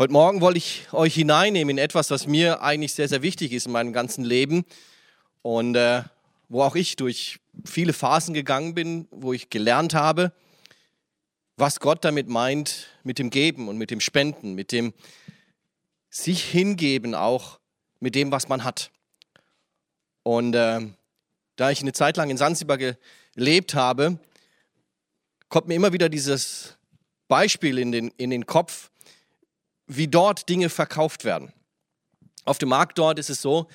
Heute Morgen wollte ich euch hineinnehmen in etwas, was mir eigentlich sehr, sehr wichtig ist in meinem ganzen Leben und äh, wo auch ich durch viele Phasen gegangen bin, wo ich gelernt habe, was Gott damit meint, mit dem Geben und mit dem Spenden, mit dem sich hingeben auch mit dem, was man hat. Und äh, da ich eine Zeit lang in Sansibar gelebt habe, kommt mir immer wieder dieses Beispiel in den, in den Kopf, wie dort Dinge verkauft werden. Auf dem Markt dort ist es so,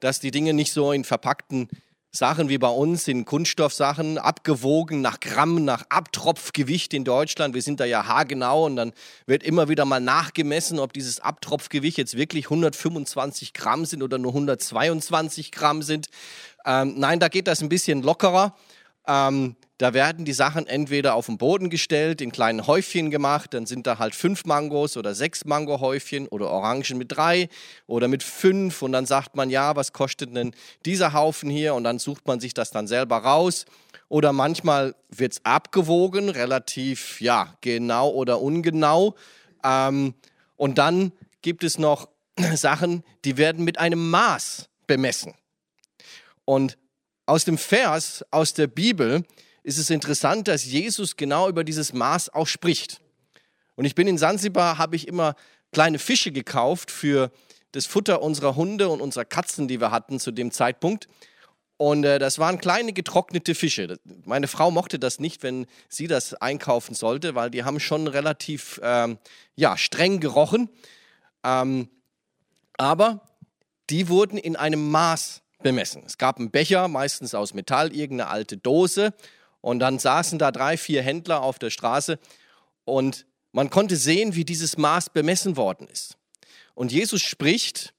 dass die Dinge nicht so in verpackten Sachen wie bei uns, in Kunststoffsachen, abgewogen nach Gramm, nach Abtropfgewicht in Deutschland. Wir sind da ja haargenau und dann wird immer wieder mal nachgemessen, ob dieses Abtropfgewicht jetzt wirklich 125 Gramm sind oder nur 122 Gramm sind. Ähm, nein, da geht das ein bisschen lockerer. Ähm, da werden die Sachen entweder auf den Boden gestellt, in kleinen Häufchen gemacht, dann sind da halt fünf Mangos oder sechs Mangohäufchen oder Orangen mit drei oder mit fünf und dann sagt man, ja, was kostet denn dieser Haufen hier und dann sucht man sich das dann selber raus. Oder manchmal wird es abgewogen, relativ ja, genau oder ungenau. Ähm, und dann gibt es noch Sachen, die werden mit einem Maß bemessen. Und aus dem Vers aus der Bibel ist es interessant, dass Jesus genau über dieses Maß auch spricht. Und ich bin in Sansibar, habe ich immer kleine Fische gekauft für das Futter unserer Hunde und unserer Katzen, die wir hatten zu dem Zeitpunkt. Und äh, das waren kleine getrocknete Fische. Meine Frau mochte das nicht, wenn sie das einkaufen sollte, weil die haben schon relativ ähm, ja, streng gerochen. Ähm, aber die wurden in einem Maß bemessen. Es gab einen Becher, meistens aus Metall, irgendeine alte Dose. Und dann saßen da drei, vier Händler auf der Straße und man konnte sehen, wie dieses Maß bemessen worden ist. Und Jesus spricht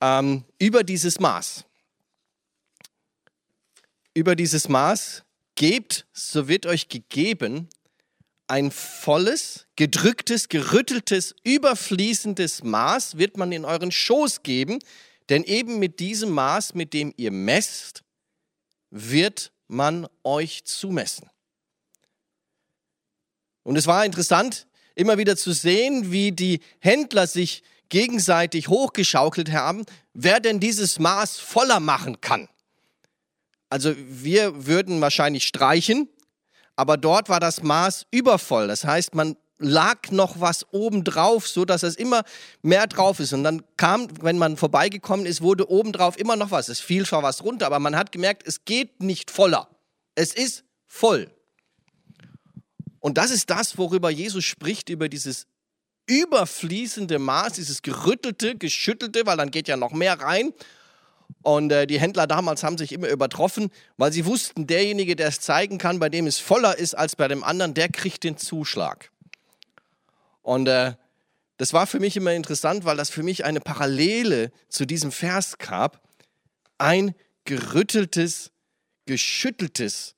ähm, über dieses Maß. Über dieses Maß, gebt, so wird euch gegeben, ein volles, gedrücktes, gerütteltes, überfließendes Maß wird man in euren Schoß geben, denn eben mit diesem Maß, mit dem ihr messt, wird man euch zumessen. Und es war interessant, immer wieder zu sehen, wie die Händler sich gegenseitig hochgeschaukelt haben, wer denn dieses Maß voller machen kann. Also wir würden wahrscheinlich streichen, aber dort war das Maß übervoll. Das heißt, man lag noch was oben drauf, so dass es immer mehr drauf ist. Und dann kam, wenn man vorbeigekommen ist, wurde oben drauf immer noch was. Es fiel zwar was runter, aber man hat gemerkt, es geht nicht voller. Es ist voll. Und das ist das, worüber Jesus spricht, über dieses überfließende Maß, dieses gerüttelte, geschüttelte, weil dann geht ja noch mehr rein. Und äh, die Händler damals haben sich immer übertroffen, weil sie wussten, derjenige, der es zeigen kann, bei dem es voller ist als bei dem anderen, der kriegt den Zuschlag. Und äh, das war für mich immer interessant, weil das für mich eine Parallele zu diesem Vers gab. Ein gerütteltes, geschütteltes,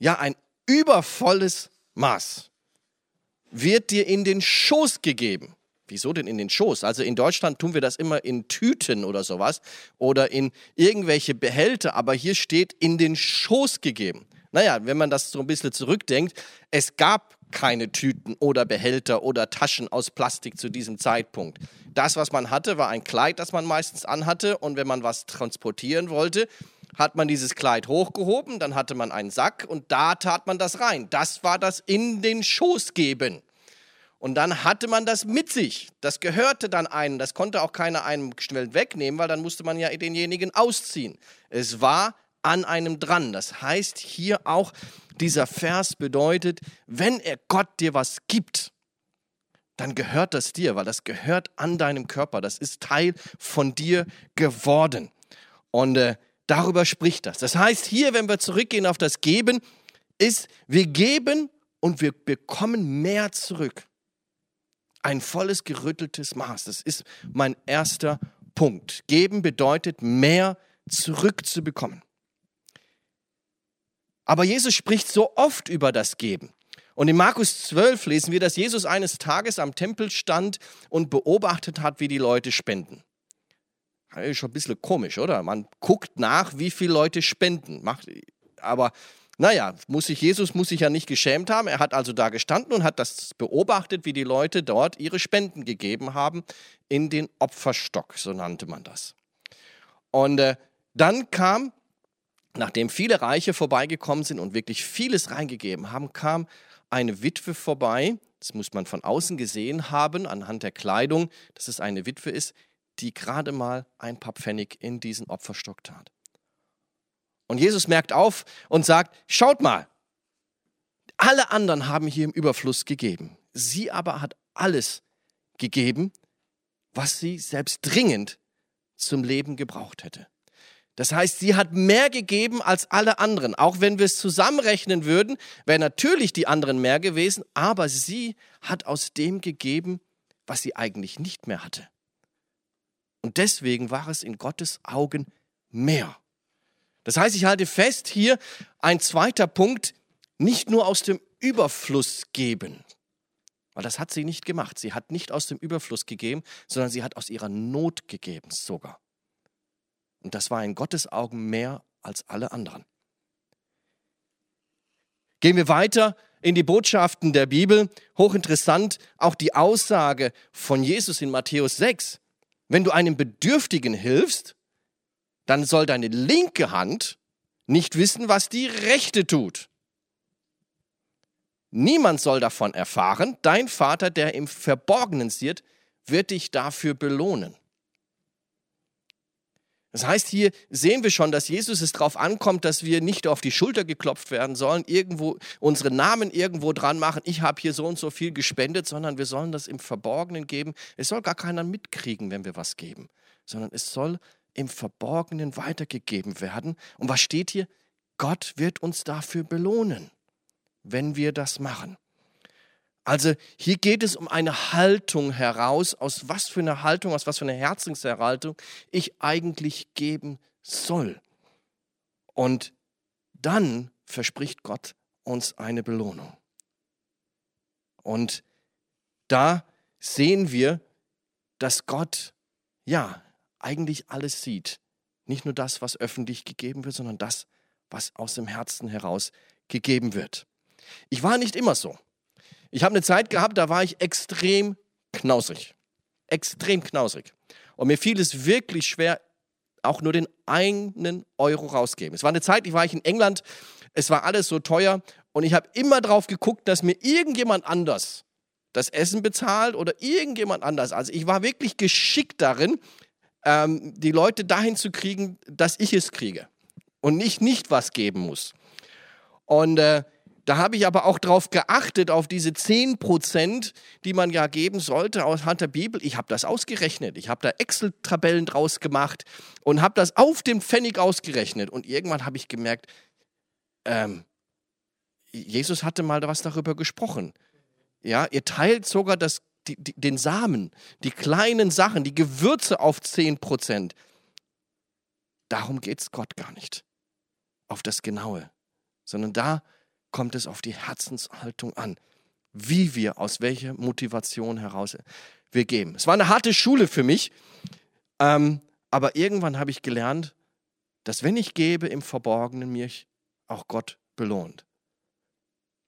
ja ein übervolles Maß wird dir in den Schoß gegeben. Wieso denn in den Schoß? Also in Deutschland tun wir das immer in Tüten oder sowas oder in irgendwelche Behälter, aber hier steht in den Schoß gegeben. Naja, wenn man das so ein bisschen zurückdenkt, es gab keine Tüten oder Behälter oder Taschen aus Plastik zu diesem Zeitpunkt. Das, was man hatte, war ein Kleid, das man meistens anhatte. Und wenn man was transportieren wollte, hat man dieses Kleid hochgehoben, dann hatte man einen Sack und da tat man das rein. Das war das in den Schoß geben. Und dann hatte man das mit sich. Das gehörte dann einem. Das konnte auch keiner einem schnell wegnehmen, weil dann musste man ja denjenigen ausziehen. Es war an einem dran. Das heißt hier auch, dieser Vers bedeutet, wenn er Gott dir was gibt, dann gehört das dir, weil das gehört an deinem Körper. Das ist Teil von dir geworden. Und äh, darüber spricht das. Das heißt, hier, wenn wir zurückgehen auf das Geben, ist, wir geben und wir bekommen mehr zurück. Ein volles, gerütteltes Maß. Das ist mein erster Punkt. Geben bedeutet, mehr zurückzubekommen. Aber Jesus spricht so oft über das Geben. Und in Markus 12 lesen wir, dass Jesus eines Tages am Tempel stand und beobachtet hat, wie die Leute spenden. Das ist schon ein bisschen komisch, oder? Man guckt nach, wie viele Leute spenden. aber Naja, muss sich, Jesus muss sich ja nicht geschämt haben. Er hat also da gestanden und hat das beobachtet, wie die Leute dort ihre Spenden gegeben haben in den Opferstock, so nannte man das. Und äh, dann kam, nachdem viele Reiche vorbeigekommen sind und wirklich vieles reingegeben haben, kam eine Witwe vorbei. Das muss man von außen gesehen haben, anhand der Kleidung, dass es eine Witwe ist, die gerade mal ein paar Pfennig in diesen Opferstock tat. Und Jesus merkt auf und sagt, schaut mal, alle anderen haben hier im Überfluss gegeben. Sie aber hat alles gegeben, was sie selbst dringend zum Leben gebraucht hätte. Das heißt, sie hat mehr gegeben als alle anderen. Auch wenn wir es zusammenrechnen würden, wären natürlich die anderen mehr gewesen, aber sie hat aus dem gegeben, was sie eigentlich nicht mehr hatte. Und deswegen war es in Gottes Augen mehr. Das heißt, ich halte fest hier ein zweiter Punkt, nicht nur aus dem Überfluss geben. Weil das hat sie nicht gemacht. Sie hat nicht aus dem Überfluss gegeben, sondern sie hat aus ihrer Not gegeben sogar. Und das war in Gottes Augen mehr als alle anderen. Gehen wir weiter in die Botschaften der Bibel. Hochinteressant auch die Aussage von Jesus in Matthäus 6. Wenn du einem Bedürftigen hilfst, dann soll deine linke Hand nicht wissen, was die rechte tut. Niemand soll davon erfahren. Dein Vater, der im Verborgenen sieht, wird dich dafür belohnen. Das heißt, hier sehen wir schon, dass Jesus es darauf ankommt, dass wir nicht auf die Schulter geklopft werden sollen, irgendwo unsere Namen irgendwo dran machen, ich habe hier so und so viel gespendet, sondern wir sollen das im Verborgenen geben. Es soll gar keiner mitkriegen, wenn wir was geben, sondern es soll im Verborgenen weitergegeben werden. Und was steht hier? Gott wird uns dafür belohnen, wenn wir das machen. Also hier geht es um eine Haltung heraus, aus was für einer Haltung, aus was für einer Herzenshaltung ich eigentlich geben soll. Und dann verspricht Gott uns eine Belohnung. Und da sehen wir, dass Gott, ja, eigentlich alles sieht. Nicht nur das, was öffentlich gegeben wird, sondern das, was aus dem Herzen heraus gegeben wird. Ich war nicht immer so. Ich habe eine Zeit gehabt, da war ich extrem knausrig. Extrem knausrig. Und mir fiel es wirklich schwer, auch nur den einen Euro rausgeben. Es war eine Zeit, ich war ich in England, es war alles so teuer und ich habe immer darauf geguckt, dass mir irgendjemand anders das Essen bezahlt oder irgendjemand anders. Also ich war wirklich geschickt darin, ähm, die Leute dahin zu kriegen, dass ich es kriege und nicht nicht was geben muss. Und äh, da habe ich aber auch darauf geachtet, auf diese 10 Prozent, die man ja geben sollte aus Hand der Bibel. Ich habe das ausgerechnet. Ich habe da Excel-Tabellen draus gemacht und habe das auf dem Pfennig ausgerechnet. Und irgendwann habe ich gemerkt, ähm, Jesus hatte mal was darüber gesprochen. Ja, ihr teilt sogar das, die, die, den Samen, die kleinen Sachen, die Gewürze auf 10 Prozent. Darum geht es Gott gar nicht. Auf das Genaue. Sondern da kommt es auf die Herzenshaltung an, wie wir, aus welcher Motivation heraus wir geben. Es war eine harte Schule für mich, ähm, aber irgendwann habe ich gelernt, dass wenn ich gebe im Verborgenen, mich auch Gott belohnt.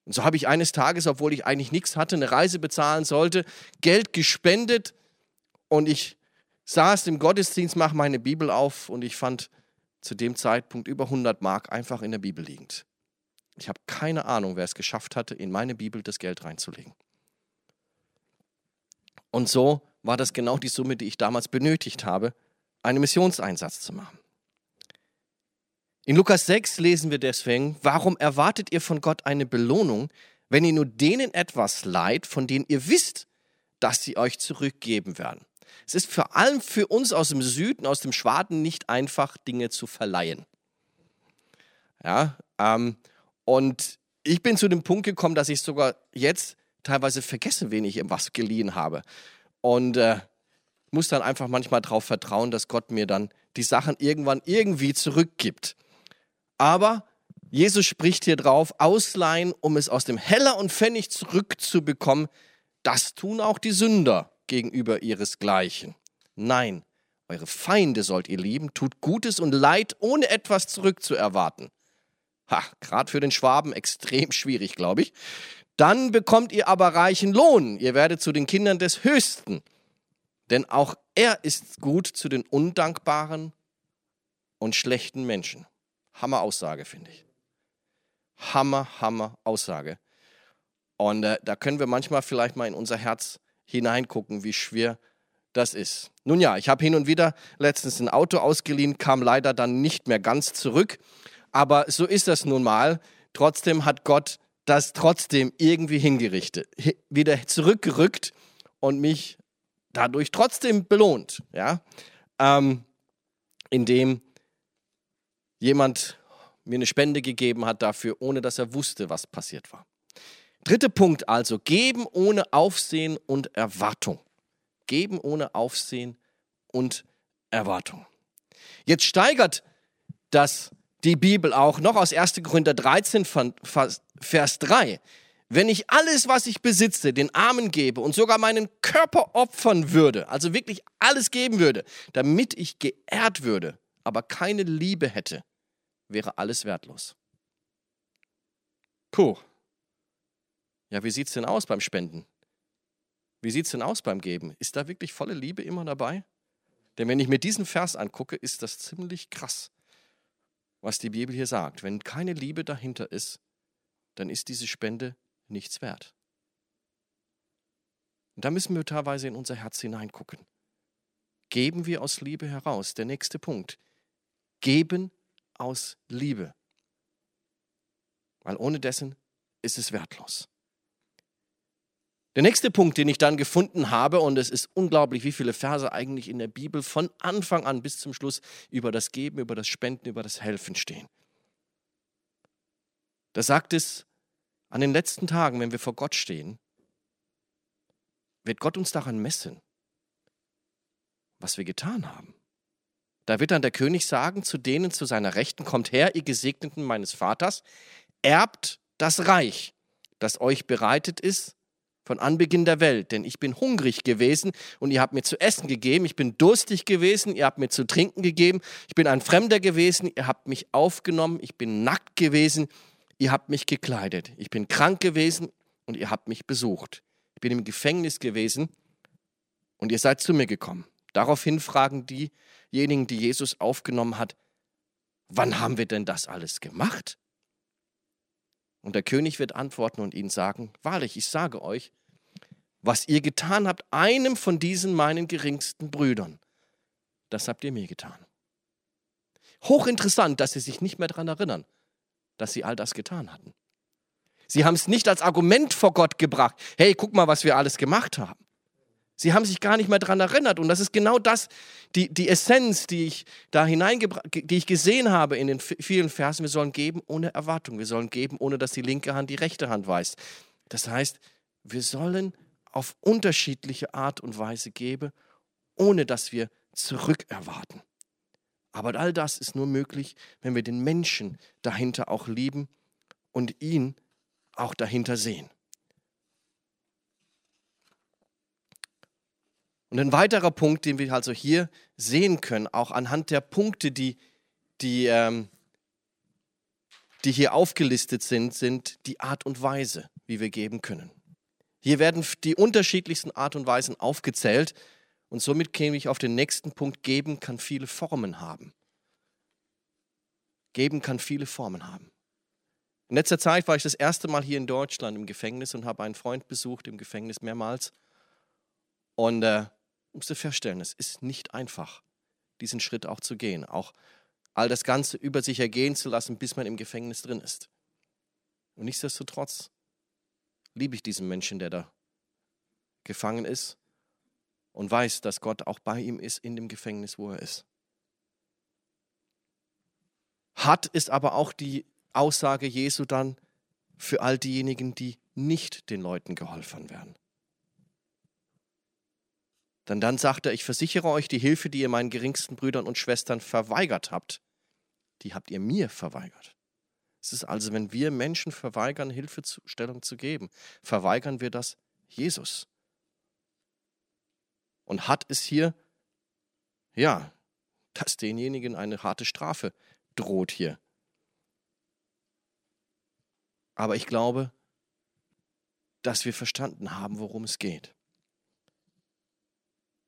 Und so habe ich eines Tages, obwohl ich eigentlich nichts hatte, eine Reise bezahlen sollte, Geld gespendet und ich saß im Gottesdienst, mache meine Bibel auf und ich fand zu dem Zeitpunkt über 100 Mark einfach in der Bibel liegend. Ich habe keine Ahnung, wer es geschafft hatte, in meine Bibel das Geld reinzulegen. Und so war das genau die Summe, die ich damals benötigt habe, einen Missionseinsatz zu machen. In Lukas 6 lesen wir deswegen, warum erwartet ihr von Gott eine Belohnung, wenn ihr nur denen etwas leiht, von denen ihr wisst, dass sie euch zurückgeben werden. Es ist vor allem für uns aus dem Süden, aus dem Schwaden nicht einfach, Dinge zu verleihen. Ja, ähm, und ich bin zu dem Punkt gekommen, dass ich sogar jetzt teilweise vergesse, wen ich was geliehen habe. Und äh, muss dann einfach manchmal darauf vertrauen, dass Gott mir dann die Sachen irgendwann irgendwie zurückgibt. Aber Jesus spricht hier drauf, ausleihen, um es aus dem Heller und Pfennig zurückzubekommen, das tun auch die Sünder gegenüber ihresgleichen. Nein, eure Feinde sollt ihr lieben, tut Gutes und Leid, ohne etwas zurückzuerwarten. Ha, gerade für den Schwaben extrem schwierig, glaube ich. Dann bekommt ihr aber reichen Lohn. Ihr werdet zu den Kindern des Höchsten. Denn auch er ist gut zu den undankbaren und schlechten Menschen. Hammer Aussage, finde ich. Hammer, Hammer Aussage. Und äh, da können wir manchmal vielleicht mal in unser Herz hineingucken, wie schwer das ist. Nun ja, ich habe hin und wieder letztens ein Auto ausgeliehen, kam leider dann nicht mehr ganz zurück. Aber so ist das nun mal. Trotzdem hat Gott das trotzdem irgendwie hingerichtet, wieder zurückgerückt und mich dadurch trotzdem belohnt, ja, ähm, indem jemand mir eine Spende gegeben hat dafür, ohne dass er wusste, was passiert war. Dritter Punkt also, geben ohne Aufsehen und Erwartung. Geben ohne Aufsehen und Erwartung. Jetzt steigert das die Bibel auch noch aus 1. Korinther 13, Vers 3. Wenn ich alles, was ich besitze, den Armen gebe und sogar meinen Körper opfern würde, also wirklich alles geben würde, damit ich geehrt würde, aber keine Liebe hätte, wäre alles wertlos. Puh. Ja, wie sieht es denn aus beim Spenden? Wie sieht es denn aus beim Geben? Ist da wirklich volle Liebe immer dabei? Denn wenn ich mir diesen Vers angucke, ist das ziemlich krass, was die Bibel hier sagt. Wenn keine Liebe dahinter ist, dann ist diese Spende nichts wert. Und da müssen wir teilweise in unser Herz hineingucken. Geben wir aus Liebe heraus. Der nächste Punkt. Geben aus Liebe. Weil ohne dessen ist es wertlos. Der nächste Punkt, den ich dann gefunden habe, und es ist unglaublich, wie viele Verse eigentlich in der Bibel von Anfang an bis zum Schluss über das Geben, über das Spenden, über das Helfen stehen. Da sagt es, an den letzten Tagen, wenn wir vor Gott stehen, wird Gott uns daran messen, was wir getan haben. Da wird dann der König sagen zu denen zu seiner Rechten, kommt her, ihr Gesegneten meines Vaters, erbt das Reich, das euch bereitet ist von Anbeginn der Welt, denn ich bin hungrig gewesen und ihr habt mir zu essen gegeben, ich bin durstig gewesen, ihr habt mir zu trinken gegeben, ich bin ein Fremder gewesen, ihr habt mich aufgenommen, ich bin nackt gewesen, ihr habt mich gekleidet, ich bin krank gewesen und ihr habt mich besucht, ich bin im Gefängnis gewesen und ihr seid zu mir gekommen. Daraufhin fragen diejenigen, die Jesus aufgenommen hat, wann haben wir denn das alles gemacht? Und der König wird antworten und ihnen sagen, wahrlich, ich sage euch, was ihr getan habt, einem von diesen meinen geringsten Brüdern, das habt ihr mir getan. Hochinteressant, dass sie sich nicht mehr daran erinnern, dass sie all das getan hatten. Sie haben es nicht als Argument vor Gott gebracht, hey, guck mal, was wir alles gemacht haben. Sie haben sich gar nicht mehr daran erinnert. Und das ist genau das, die, die Essenz, die ich da die ich gesehen habe in den vielen Versen. Wir sollen geben ohne Erwartung. Wir sollen geben, ohne dass die linke Hand die rechte Hand weiß. Das heißt, wir sollen auf unterschiedliche Art und Weise geben, ohne dass wir zurückerwarten. Aber all das ist nur möglich, wenn wir den Menschen dahinter auch lieben und ihn auch dahinter sehen. Und ein weiterer Punkt, den wir also hier sehen können, auch anhand der Punkte, die, die, ähm, die hier aufgelistet sind, sind die Art und Weise, wie wir geben können. Hier werden die unterschiedlichsten Art und Weisen aufgezählt und somit käme ich auf den nächsten Punkt, geben kann viele Formen haben. Geben kann viele Formen haben. In letzter Zeit war ich das erste Mal hier in Deutschland im Gefängnis und habe einen Freund besucht im Gefängnis mehrmals. Und äh, musst du feststellen, es ist nicht einfach, diesen Schritt auch zu gehen, auch all das Ganze über sich ergehen zu lassen, bis man im Gefängnis drin ist. Und nichtsdestotrotz liebe ich diesen Menschen, der da gefangen ist und weiß, dass Gott auch bei ihm ist in dem Gefängnis, wo er ist. Hat ist aber auch die Aussage Jesu dann für all diejenigen, die nicht den Leuten geholfen werden. Denn dann sagt er, ich versichere euch, die Hilfe, die ihr meinen geringsten Brüdern und Schwestern verweigert habt, die habt ihr mir verweigert. Es ist also, wenn wir Menschen verweigern, Hilfestellung zu geben, verweigern wir das Jesus. Und hat es hier, ja, dass denjenigen eine harte Strafe droht hier. Aber ich glaube, dass wir verstanden haben, worum es geht.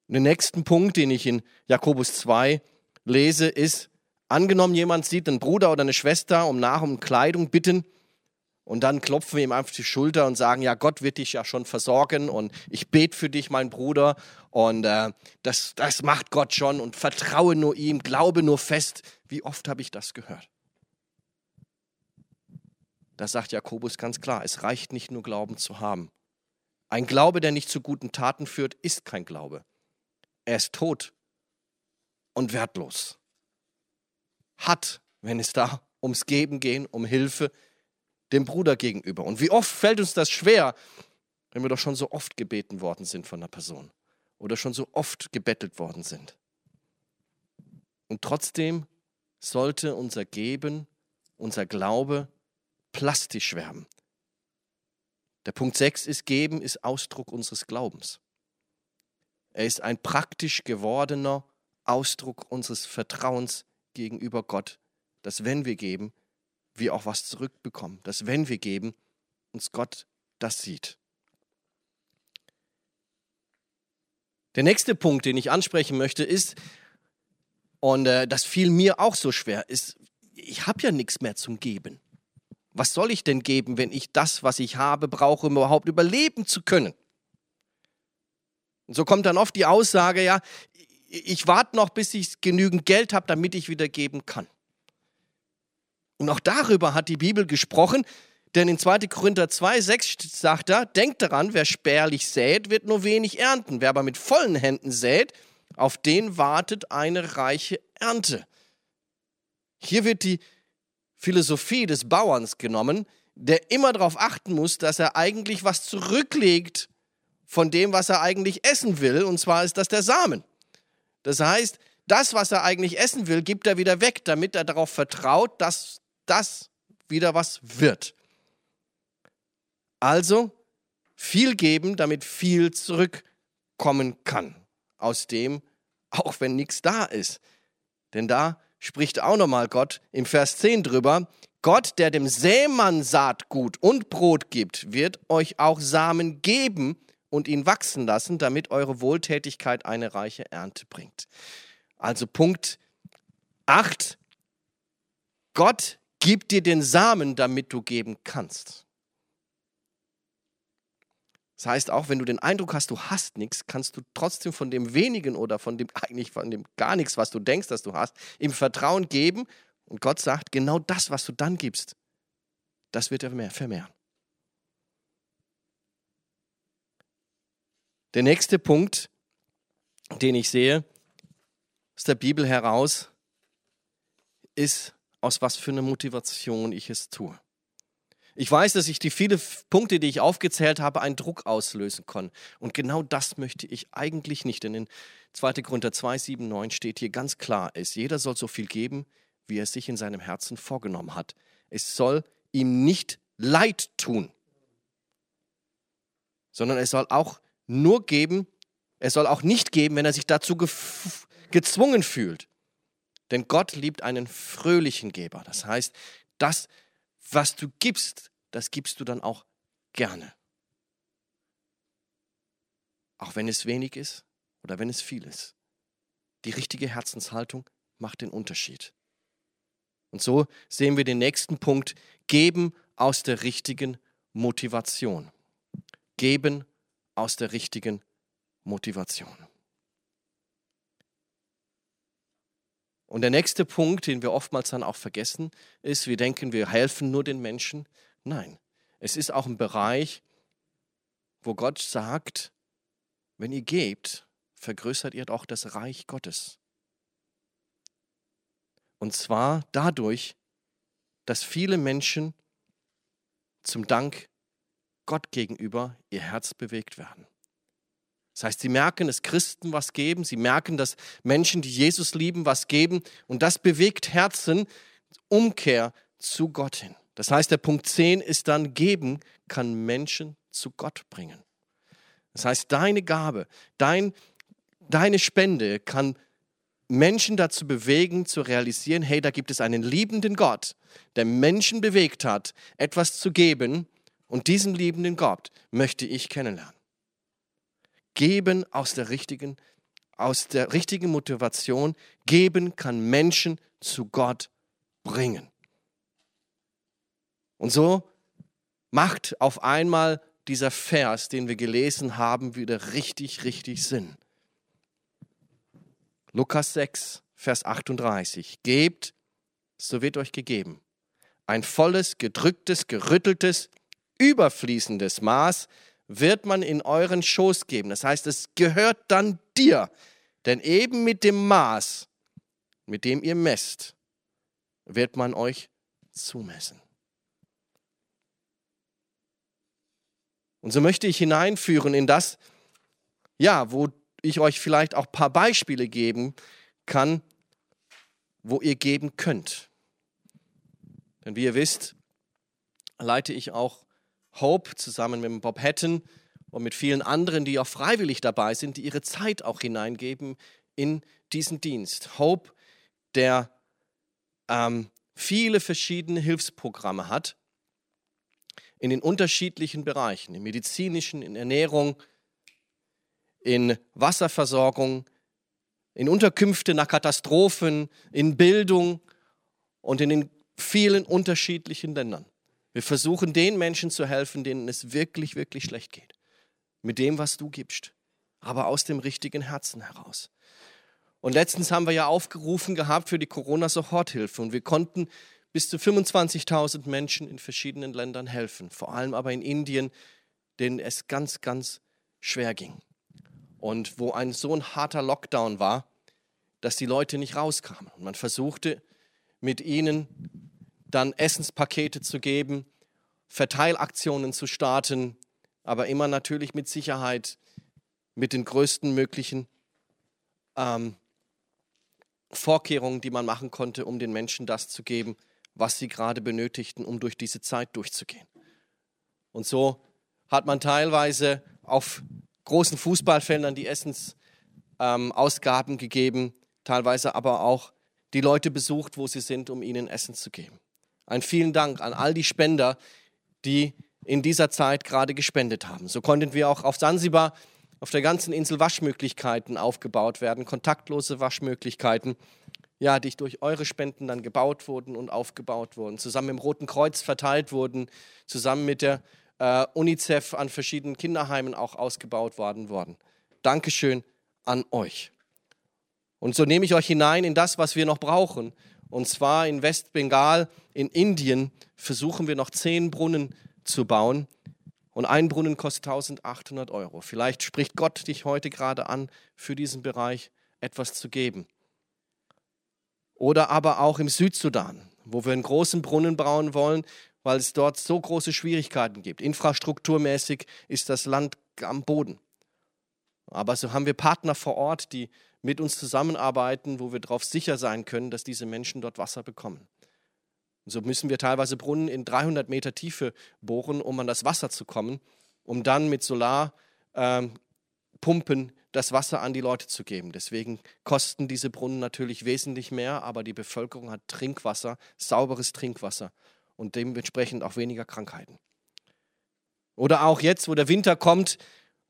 Den nächsten Punkt, den ich in Jakobus 2 lese, ist, angenommen jemand sieht einen Bruder oder eine Schwester um Nach- und Kleidung bitten und dann klopfen wir ihm einfach die Schulter und sagen, ja, Gott wird dich ja schon versorgen und ich bete für dich, mein Bruder und äh, das, das macht Gott schon und vertraue nur ihm, glaube nur fest. Wie oft habe ich das gehört? Da sagt Jakobus ganz klar, es reicht nicht nur Glauben zu haben. Ein Glaube, der nicht zu guten Taten führt, ist kein Glaube. Er ist tot und wertlos. Hat, wenn es da ums Geben gehen, um Hilfe dem Bruder gegenüber. Und wie oft fällt uns das schwer, wenn wir doch schon so oft gebeten worden sind von einer Person oder schon so oft gebettelt worden sind. Und trotzdem sollte unser Geben, unser Glaube plastisch werden. Der Punkt 6 ist, Geben ist Ausdruck unseres Glaubens. Er ist ein praktisch gewordener Ausdruck unseres Vertrauens gegenüber Gott, dass wenn wir geben, wir auch was zurückbekommen, dass wenn wir geben, uns Gott das sieht. Der nächste Punkt, den ich ansprechen möchte, ist, und äh, das fiel mir auch so schwer, ist, ich habe ja nichts mehr zum Geben. Was soll ich denn geben, wenn ich das, was ich habe, brauche, um überhaupt überleben zu können? Und so kommt dann oft die Aussage, ja, ich warte noch, bis ich genügend Geld habe, damit ich wieder geben kann. Und auch darüber hat die Bibel gesprochen, denn in 2. Korinther 2, 6 sagt er, denkt daran, wer spärlich sät, wird nur wenig ernten. Wer aber mit vollen Händen sät, auf den wartet eine reiche Ernte. Hier wird die Philosophie des Bauerns genommen, der immer darauf achten muss, dass er eigentlich was zurücklegt von dem, was er eigentlich essen will, und zwar ist das der Samen. Das heißt, das, was er eigentlich essen will, gibt er wieder weg, damit er darauf vertraut, dass das wieder was wird. Also viel geben, damit viel zurückkommen kann. Aus dem, auch wenn nichts da ist. Denn da spricht auch nochmal Gott im Vers 10 drüber, Gott, der dem Sämann Saatgut und Brot gibt, wird euch auch Samen geben und ihn wachsen lassen, damit eure Wohltätigkeit eine reiche Ernte bringt. Also Punkt 8. Gott gibt dir den Samen, damit du geben kannst. Das heißt, auch wenn du den Eindruck hast, du hast nichts, kannst du trotzdem von dem wenigen oder von dem eigentlich von dem gar nichts, was du denkst, dass du hast, im Vertrauen geben. Und Gott sagt, genau das, was du dann gibst, das wird er vermehren. Der nächste Punkt, den ich sehe, aus der Bibel heraus, ist, aus was für einer Motivation ich es tue. Ich weiß, dass ich die vielen Punkte, die ich aufgezählt habe, einen Druck auslösen kann. Und genau das möchte ich eigentlich nicht. Denn in 2. Korinther 2, 7, 9 steht hier ganz klar, es jeder soll so viel geben, wie er sich in seinem Herzen vorgenommen hat. Es soll ihm nicht leid tun, sondern es soll auch nur geben, er soll auch nicht geben, wenn er sich dazu gezwungen fühlt. Denn Gott liebt einen fröhlichen Geber. Das heißt, das, was du gibst, das gibst du dann auch gerne. Auch wenn es wenig ist oder wenn es viel ist. Die richtige Herzenshaltung macht den Unterschied. Und so sehen wir den nächsten Punkt, geben aus der richtigen Motivation. Geben aus der richtigen Motivation. Und der nächste Punkt, den wir oftmals dann auch vergessen, ist, wir denken, wir helfen nur den Menschen. Nein, es ist auch ein Bereich, wo Gott sagt, wenn ihr gebt, vergrößert ihr auch das Reich Gottes. Und zwar dadurch, dass viele Menschen zum Dank Gott gegenüber ihr Herz bewegt werden. Das heißt, sie merken, dass Christen was geben, sie merken, dass Menschen, die Jesus lieben, was geben und das bewegt Herzen, Umkehr zu Gott hin. Das heißt, der Punkt 10 ist dann, geben kann Menschen zu Gott bringen. Das heißt, deine Gabe, dein, deine Spende kann Menschen dazu bewegen, zu realisieren, hey, da gibt es einen liebenden Gott, der Menschen bewegt hat, etwas zu geben und diesen liebenden Gott möchte ich kennenlernen. Geben aus der richtigen, aus der richtigen Motivation, geben kann Menschen zu Gott bringen. Und so macht auf einmal dieser Vers, den wir gelesen haben, wieder richtig, richtig Sinn. Lukas 6, Vers 38. Gebt, so wird euch gegeben. Ein volles, gedrücktes, gerütteltes, überfließendes Maß wird man in euren Schoß geben. Das heißt, es gehört dann dir. Denn eben mit dem Maß, mit dem ihr messt, wird man euch zumessen. Und so möchte ich hineinführen in das, ja, wo ich euch vielleicht auch ein paar Beispiele geben kann, wo ihr geben könnt. Denn wie ihr wisst, leite ich auch Hope zusammen mit Bob Hatton und mit vielen anderen, die auch freiwillig dabei sind, die ihre Zeit auch hineingeben in diesen Dienst. Hope, der ähm, viele verschiedene Hilfsprogramme hat in den unterschiedlichen Bereichen, im medizinischen, in Ernährung, in Wasserversorgung, in Unterkünfte nach Katastrophen, in Bildung und in den vielen unterschiedlichen Ländern. Wir versuchen den Menschen zu helfen, denen es wirklich, wirklich schlecht geht. Mit dem, was du gibst, aber aus dem richtigen Herzen heraus. Und letztens haben wir ja aufgerufen gehabt für die Corona-Soforthilfe und wir konnten bis zu 25.000 Menschen in verschiedenen Ländern helfen, vor allem aber in Indien, denen es ganz, ganz schwer ging und wo ein so ein harter Lockdown war, dass die Leute nicht rauskamen. Und man versuchte mit ihnen dann Essenspakete zu geben, Verteilaktionen zu starten, aber immer natürlich mit Sicherheit, mit den größten möglichen ähm, Vorkehrungen, die man machen konnte, um den Menschen das zu geben, was sie gerade benötigten, um durch diese Zeit durchzugehen. Und so hat man teilweise auf großen Fußballfeldern die Essensausgaben ähm, gegeben, teilweise aber auch die Leute besucht, wo sie sind, um ihnen Essen zu geben. Ein vielen Dank an all die Spender, die in dieser Zeit gerade gespendet haben. So konnten wir auch auf Sansibar auf der ganzen Insel Waschmöglichkeiten aufgebaut werden, kontaktlose Waschmöglichkeiten, ja, die durch eure Spenden dann gebaut wurden und aufgebaut wurden, zusammen dem Roten Kreuz verteilt wurden, zusammen mit der äh, UNICEF an verschiedenen Kinderheimen auch ausgebaut worden worden. Dankeschön an euch. Und so nehme ich euch hinein in das, was wir noch brauchen. Und zwar in Westbengal, in Indien, versuchen wir noch zehn Brunnen zu bauen. Und ein Brunnen kostet 1800 Euro. Vielleicht spricht Gott dich heute gerade an, für diesen Bereich etwas zu geben. Oder aber auch im Südsudan, wo wir einen großen Brunnen bauen wollen, weil es dort so große Schwierigkeiten gibt. Infrastrukturmäßig ist das Land am Boden. Aber so haben wir Partner vor Ort, die mit uns zusammenarbeiten, wo wir darauf sicher sein können, dass diese Menschen dort Wasser bekommen. Und so müssen wir teilweise Brunnen in 300 Meter Tiefe bohren, um an das Wasser zu kommen, um dann mit Solarpumpen ähm, das Wasser an die Leute zu geben. Deswegen kosten diese Brunnen natürlich wesentlich mehr, aber die Bevölkerung hat Trinkwasser, sauberes Trinkwasser und dementsprechend auch weniger Krankheiten. Oder auch jetzt, wo der Winter kommt,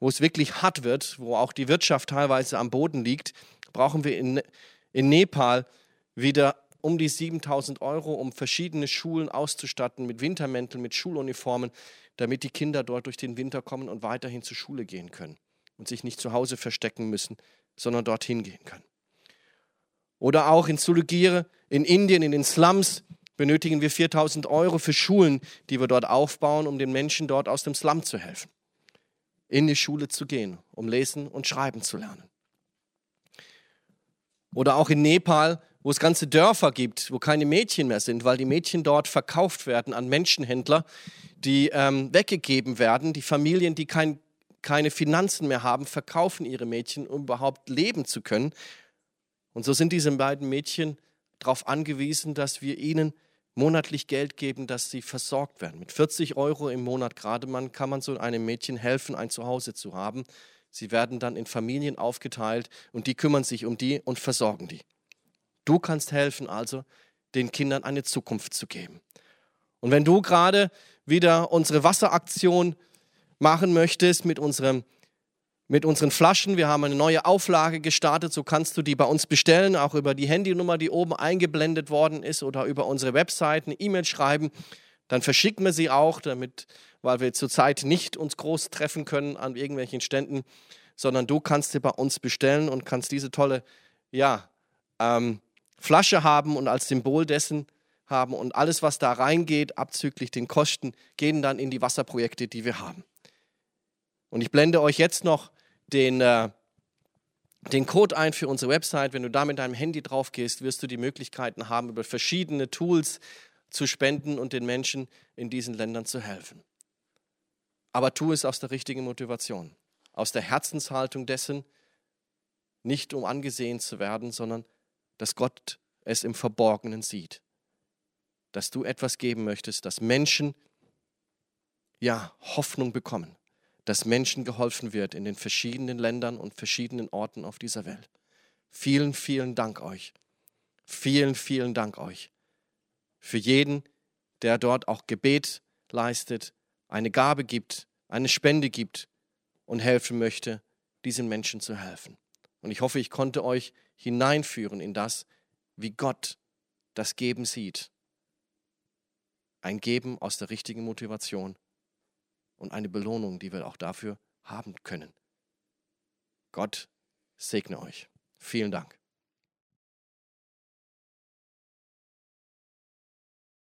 wo es wirklich hart wird, wo auch die Wirtschaft teilweise am Boden liegt, brauchen wir in, in Nepal wieder um die 7000 Euro, um verschiedene Schulen auszustatten mit Wintermänteln, mit Schuluniformen, damit die Kinder dort durch den Winter kommen und weiterhin zur Schule gehen können und sich nicht zu Hause verstecken müssen, sondern dorthin gehen können. Oder auch in Sulugire, in Indien, in den Slums, benötigen wir 4000 Euro für Schulen, die wir dort aufbauen, um den Menschen dort aus dem Slum zu helfen. In die Schule zu gehen, um lesen und schreiben zu lernen. Oder auch in Nepal, wo es ganze Dörfer gibt, wo keine Mädchen mehr sind, weil die Mädchen dort verkauft werden an Menschenhändler, die ähm, weggegeben werden. Die Familien, die kein, keine Finanzen mehr haben, verkaufen ihre Mädchen, um überhaupt leben zu können. Und so sind diese beiden Mädchen darauf angewiesen, dass wir ihnen monatlich Geld geben, dass sie versorgt werden. Mit 40 Euro im Monat gerade man kann man so einem Mädchen helfen, ein Zuhause zu haben. Sie werden dann in Familien aufgeteilt und die kümmern sich um die und versorgen die. Du kannst helfen also, den Kindern eine Zukunft zu geben. Und wenn du gerade wieder unsere Wasseraktion machen möchtest mit unserem mit unseren Flaschen. Wir haben eine neue Auflage gestartet, so kannst du die bei uns bestellen, auch über die Handynummer, die oben eingeblendet worden ist oder über unsere Website eine E-Mail schreiben. Dann verschicken wir sie auch, damit, weil wir zurzeit nicht uns groß treffen können an irgendwelchen Ständen, sondern du kannst sie bei uns bestellen und kannst diese tolle, ja, ähm, Flasche haben und als Symbol dessen haben und alles, was da reingeht, abzüglich den Kosten, gehen dann in die Wasserprojekte, die wir haben. Und ich blende euch jetzt noch den, äh, den Code ein für unsere Website. Wenn du da mit deinem Handy drauf gehst, wirst du die Möglichkeiten haben, über verschiedene Tools zu spenden und den Menschen in diesen Ländern zu helfen. Aber tu es aus der richtigen Motivation, aus der Herzenshaltung dessen, nicht um angesehen zu werden, sondern dass Gott es im Verborgenen sieht. Dass du etwas geben möchtest, dass Menschen ja Hoffnung bekommen, dass Menschen geholfen wird in den verschiedenen Ländern und verschiedenen Orten auf dieser Welt. Vielen, vielen Dank euch. Vielen, vielen Dank euch. Für jeden, der dort auch Gebet leistet, eine Gabe gibt, eine Spende gibt und helfen möchte, diesen Menschen zu helfen. Und ich hoffe, ich konnte euch hineinführen in das, wie Gott das Geben sieht. Ein Geben aus der richtigen Motivation und eine Belohnung, die wir auch dafür haben können. Gott segne euch. Vielen Dank.